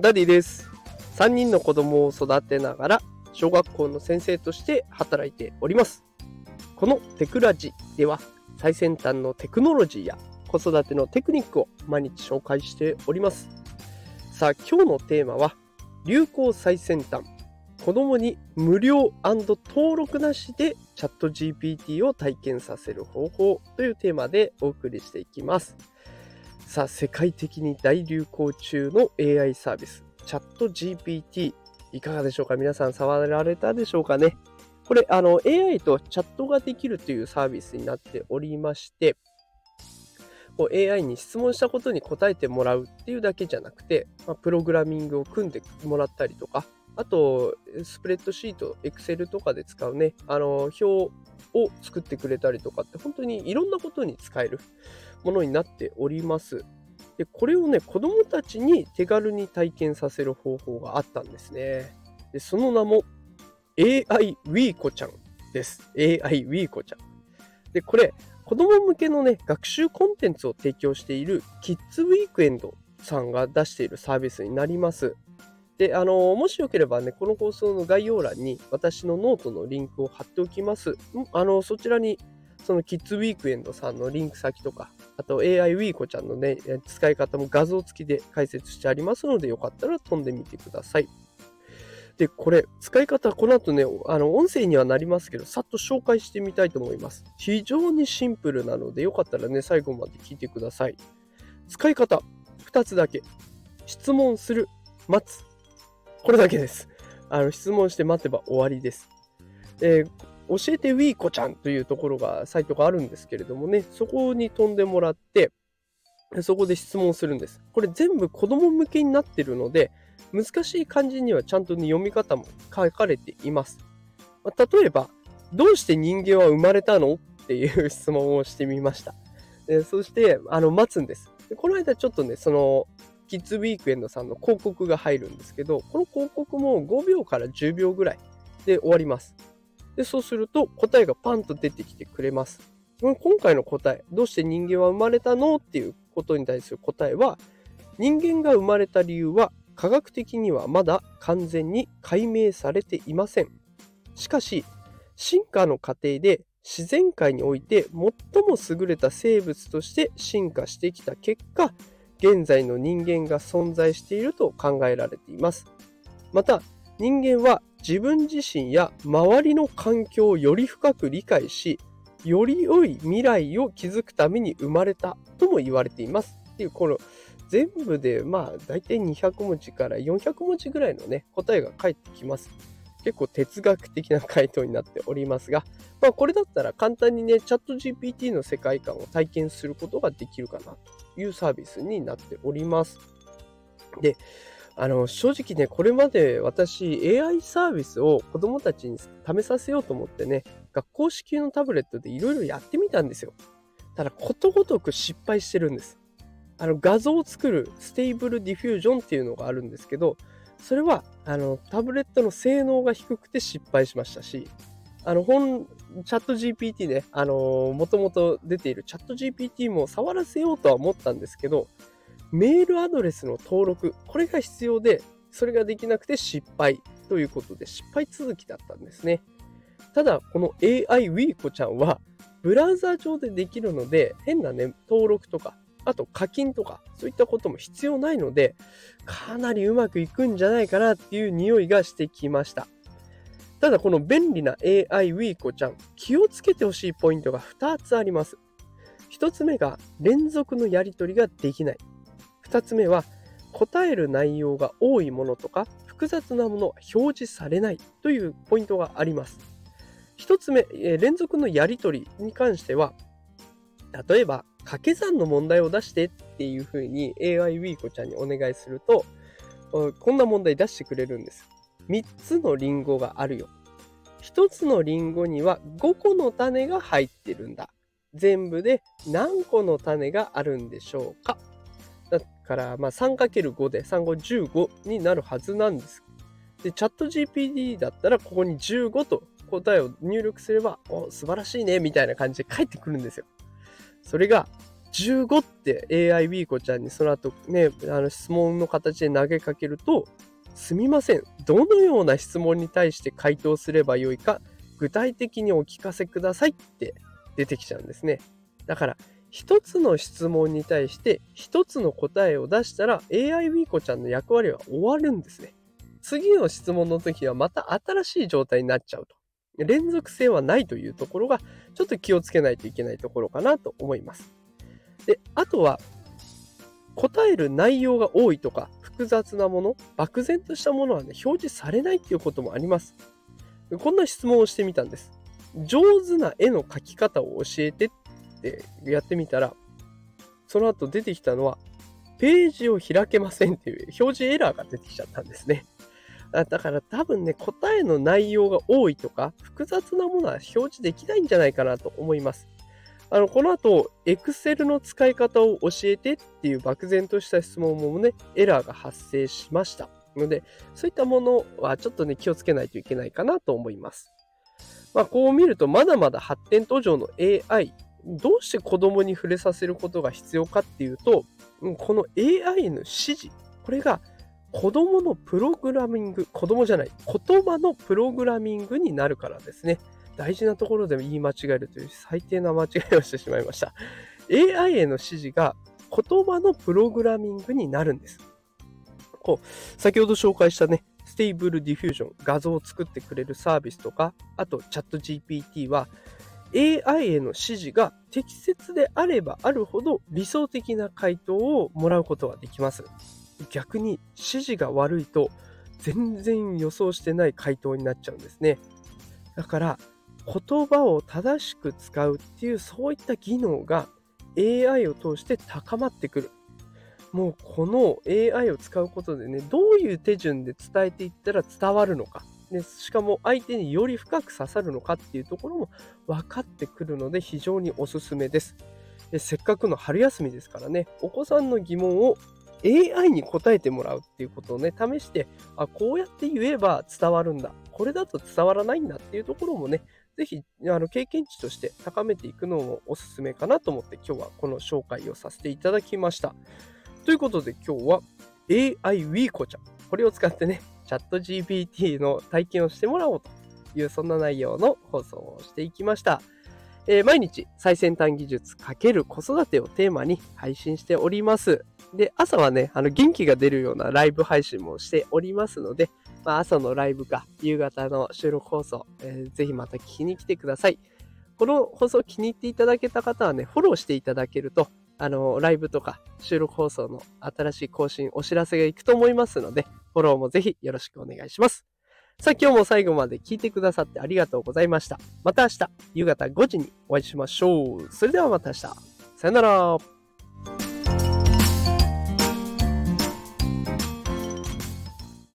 ダディです。3人の子供を育てながら小学校の先生として働いております。このテクラジでは最先端のテクノロジーや子育てのテクニックを毎日紹介しております。さあ今日のテーマは流行最先端子供に無料登録なしでチャット GPT を体験させる方法というテーマでお送りしていきます。さあ、世界的に大流行中の AI サービス、チャット GPT、いかがでしょうか？皆さん触られたでしょうかね？これ、あの、AI とチャットができるというサービスになっておりまして、こう AI に質問したことに答えてもらうっていうだけじゃなくて、まあ、プログラミングを組んでもらったりとか、あと、スプレッドシート、Excel とかで使うね、あの、表を作ってくれたりとかって、本当にいろんなことに使える。ものになっております。で、これをね、子供たちに手軽に体験させる方法があったんですね。で、その名も AI ウィーコちゃんです。AI ウィーコちゃん。で、これ、子供向けのね、学習コンテンツを提供しているキッズウィークエンドさんが出しているサービスになります。で、あの、もしよければね、この放送の概要欄に私のノートのリンクを貼っておきます。あの、そちらに、そのキッズウィークエンドさんのリンク先とか、あと AI ウィーコちゃんのね、使い方も画像付きで解説してありますので、よかったら飛んでみてください。で、これ、使い方、この後ね、あの、音声にはなりますけど、さっと紹介してみたいと思います。非常にシンプルなので、よかったらね、最後まで聞いてください。使い方、2つだけ。質問する、待つ。これだけです。あの、質問して待てば終わりです。えー教えてウィーコちゃんというところが、サイトがあるんですけれどもね、そこに飛んでもらって、そこで質問するんです。これ全部子供向けになってるので、難しい漢字にはちゃんと、ね、読み方も書かれています。まあ、例えば、どうして人間は生まれたの？っていう質問をしてみました。でそして、あの、待つんです。でこの間ちょっとね、その、キッズウィークエンドさんの広告が入るんですけど、この広告も5秒から10秒ぐらいで終わります。で、そうすると答えがパンと出てきてくれます。今回の答え、どうして人間は生まれたのっていうことに対する答えは、人間が生まれた理由は科学的にはまだ完全に解明されていません。しかし、進化の過程で自然界において最も優れた生物として進化してきた結果、現在の人間が存在していると考えられています。また、人間は自分自身や周りの環境をより深く理解し、より良い未来を築くために生まれたとも言われています。っていう、この全部でまあ大体200文字から400文字ぐらいのね、答えが返ってきます。結構哲学的な回答になっておりますが、まあこれだったら簡単にね、チャット GPT の世界観を体験することができるかなというサービスになっております。で、あの正直ね、これまで私 AI サービスを子供たちに試させようと思ってね、学校支給のタブレットでいろいろやってみたんですよ。ただことごとく失敗してるんです。あの画像を作る Stable Diffusion っていうのがあるんですけど、それはあのタブレットの性能が低くて失敗しましたし、あの本チャット GPT ね、もともと出ているチャット GPT も触らせようとは思ったんですけど、メールアドレスの登録、これが必要で、それができなくて失敗ということで失敗続きだったんですね。ただ、この AI ウィーコちゃんは、ブラウザー上でできるので、変なね、登録とか、あと課金とか、そういったことも必要ないので、かなりうまくいくんじゃないかなっていう匂いがしてきました。ただ、この便利な AI ウィーコちゃん、気をつけてほしいポイントが2つあります。1つ目が、連続のやり取りができない。2つ目は答える内容が多いものとか複雑なものは表示されないというポイントがあります。1つ目、え連続のやり取りに関しては例えば掛け算の問題を出してっていうふうに AI ウィーコちゃんにお願いするとこんな問題出してくれるんです。3つのリンゴがあるよ。1つのリンゴには5個の種が入ってるんだ。全部で何個の種があるんでしょうか？だから、まあ、3×5 で3、5、15になるはずなんです。で、チャット GPT だったら、ここに15と答えを入力すれば、お、素晴らしいね、みたいな感じで返ってくるんですよ。それが、15って AI ウィーコちゃんにその後ね、あの質問の形で投げかけると、すみません。どのような質問に対して回答すればよいか、具体的にお聞かせくださいって出てきちゃうんですね。だから、一つの質問に対して一つの答えを出したら AI ウィーコちゃんの役割は終わるんですね。次の質問の時はまた新しい状態になっちゃうと。連続性はないというところがちょっと気をつけないといけないところかなと思います。で、あとは答える内容が多いとか複雑なもの、漠然としたものはね、表示されないっていうこともあります。こんな質問をしてみたんです。上手な絵の描き方を教えてってやってみたら、その後出てきたのは、ページを開けませんっていう表示エラーが出てきちゃったんですね。だから多分ね、答えの内容が多いとか、複雑なものは表示できないんじゃないかなと思います。あの、この後、Excel の使い方を教えてっていう漠然とした質問もね、エラーが発生しました。ので、そういったものはちょっとね、気をつけないといけないかなと思います。まあ、こう見ると、まだまだ発展途上の AI、どうして子供に触れさせることが必要かっていうと、この AI の指示、これが子供のプログラミング、子供じゃない、言葉のプログラミングになるからですね。大事なところで言い間違えるという最低な間違いをしてしまいました。AI への指示が言葉のプログラミングになるんです。こう、先ほど紹介したね、 Stable Diffusion、画像を作ってくれるサービスとか、あとチャット GPT は AI への指示が適切であればあるほど理想的な回答をもらうことができます。逆に指示が悪いと全然予想してない回答になっちゃうんですね。だから言葉を正しく使うっていうそういった技能が AI を通して高まってくる。もうこの AI を使うことでね、どういう手順で伝えていったら伝わるのか。でしかも相手により深く刺さるのかっていうところも分かってくるので非常におすすめです。でせっかくの春休みですからね、お子さんの疑問を AI に答えてもらうっていうことをね、試して、あ、こうやって言えば伝わるんだ。これだと伝わらないんだっていうところもね、ぜひあの経験値として高めていくのもおすすめかなと思って今日はこの紹介をさせていただきました。ということで今日は AI ウィーコちゃん。これを使ってね、チャット GPT の体験をしてもらおうというそんな内容の放送をしていきました。えー、毎日最先端技術×子育てをテーマに配信しております。で、朝はね、あの元気が出るようなライブ配信もしておりますので、まあ、朝のライブか夕方の収録放送、えー、ぜひまた聞きに来てください。この放送気に入っていただけた方はね、フォローしていただけると、あの、ライブとか収録放送の新しい更新、お知らせがいくと思いますので、フォローもぜひよろしくお願いします。さあ、今日も最後まで聞いてくださってありがとうございました。また明日、夕方5時にお会いしましょう。それではまた明日。さよなら。